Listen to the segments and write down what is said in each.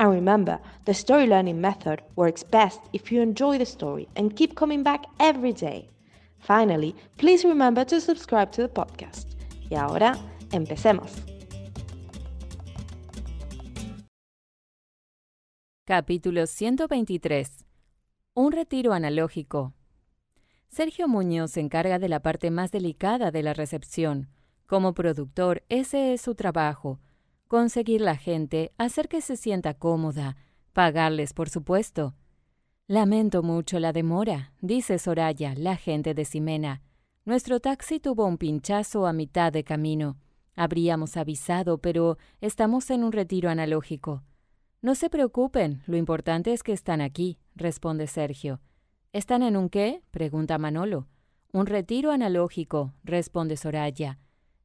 And remember, the story learning method works best if you enjoy the story and keep coming back every day. Finally, please remember to subscribe to the podcast. Y ahora, empecemos. Capítulo 123. Un retiro analógico. Sergio Muñoz se encarga de la parte más delicada de la recepción. Como productor, ese es su trabajo conseguir la gente, hacer que se sienta cómoda, pagarles, por supuesto. Lamento mucho la demora, dice Soraya, la gente de Ximena. Nuestro taxi tuvo un pinchazo a mitad de camino. Habríamos avisado, pero estamos en un retiro analógico. No se preocupen, lo importante es que están aquí, responde Sergio. ¿Están en un qué? pregunta Manolo. Un retiro analógico, responde Soraya.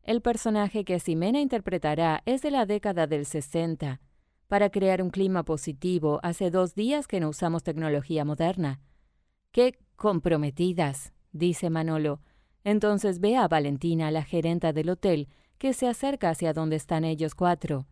El personaje que Ximena interpretará es de la década del 60. Para crear un clima positivo, hace dos días que no usamos tecnología moderna. ¡Qué comprometidas! dice Manolo. Entonces ve a Valentina, la gerenta del hotel, que se acerca hacia donde están ellos cuatro.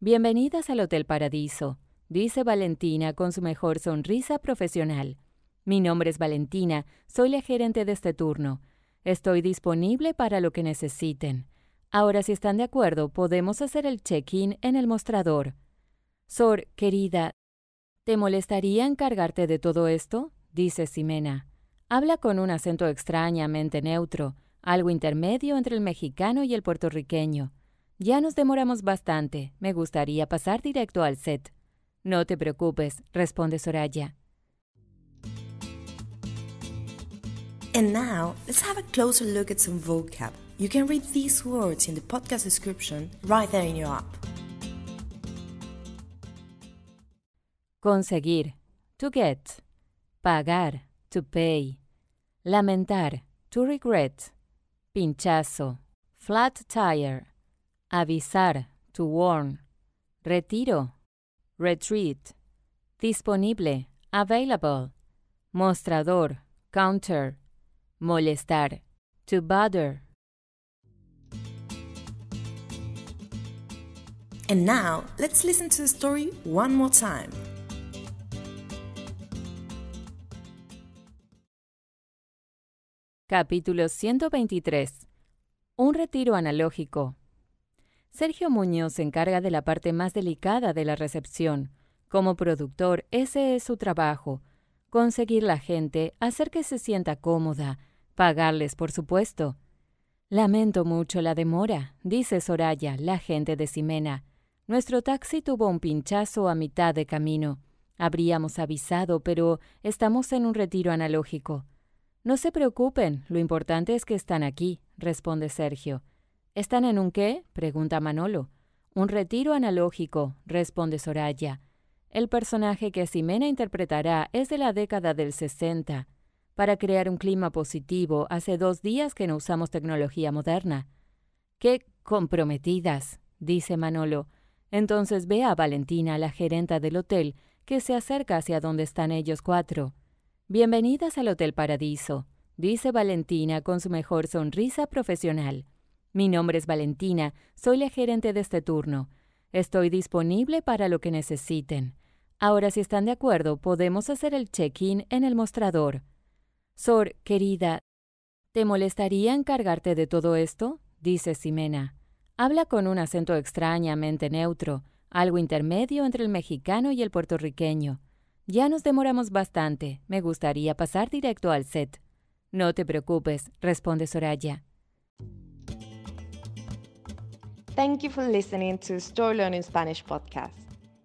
Bienvenidas al Hotel Paradiso, dice Valentina con su mejor sonrisa profesional. Mi nombre es Valentina, soy la gerente de este turno. Estoy disponible para lo que necesiten. Ahora, si están de acuerdo, podemos hacer el check-in en el mostrador. Sor, querida, ¿te molestaría encargarte de todo esto? dice Ximena. Habla con un acento extrañamente neutro, algo intermedio entre el mexicano y el puertorriqueño. Ya nos demoramos bastante. Me gustaría pasar directo al set. No te preocupes, responde Soraya. And now, let's have a closer look at some vocab. You can read these words in the podcast description right there in your app. Conseguir, to get. Pagar, to pay. Lamentar, to regret. Pinchazo, flat tire. Avisar, to warn. Retiro, retreat. Disponible, available. Mostrador, counter. Molestar, to bother. And now, let's listen to the story one more time. Capítulo 123. Un retiro analógico. Sergio Muñoz se encarga de la parte más delicada de la recepción. Como productor, ese es su trabajo. Conseguir la gente, hacer que se sienta cómoda, pagarles, por supuesto. Lamento mucho la demora, dice Soraya, la gente de Ximena. Nuestro taxi tuvo un pinchazo a mitad de camino. Habríamos avisado, pero estamos en un retiro analógico. No se preocupen, lo importante es que están aquí, responde Sergio. ¿Están en un qué? pregunta Manolo. Un retiro analógico, responde Soraya. El personaje que Ximena interpretará es de la década del 60. Para crear un clima positivo, hace dos días que no usamos tecnología moderna. ¡Qué comprometidas! dice Manolo. Entonces ve a Valentina, la gerenta del hotel, que se acerca hacia donde están ellos cuatro. Bienvenidas al Hotel Paradiso, dice Valentina con su mejor sonrisa profesional. Mi nombre es Valentina, soy la gerente de este turno. Estoy disponible para lo que necesiten. Ahora, si están de acuerdo, podemos hacer el check-in en el mostrador. Sor, querida, ¿te molestaría encargarte de todo esto? dice Ximena. Habla con un acento extrañamente neutro, algo intermedio entre el mexicano y el puertorriqueño. Ya nos demoramos bastante. Me gustaría pasar directo al set. No te preocupes, responde Soraya. Thank you for listening to Story Learning Spanish podcast.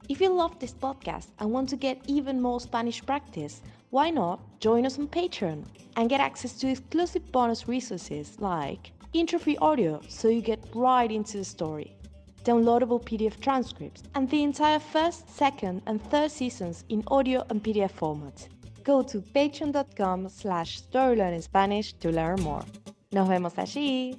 If you love this podcast and want to get even more Spanish practice, why not join us on Patreon and get access to exclusive bonus resources like intro-free audio so you get right into the story, downloadable PDF transcripts, and the entire first, second, and third seasons in audio and PDF format. Go to patreon.com slash storylearningspanish to learn more. Nos vemos allí.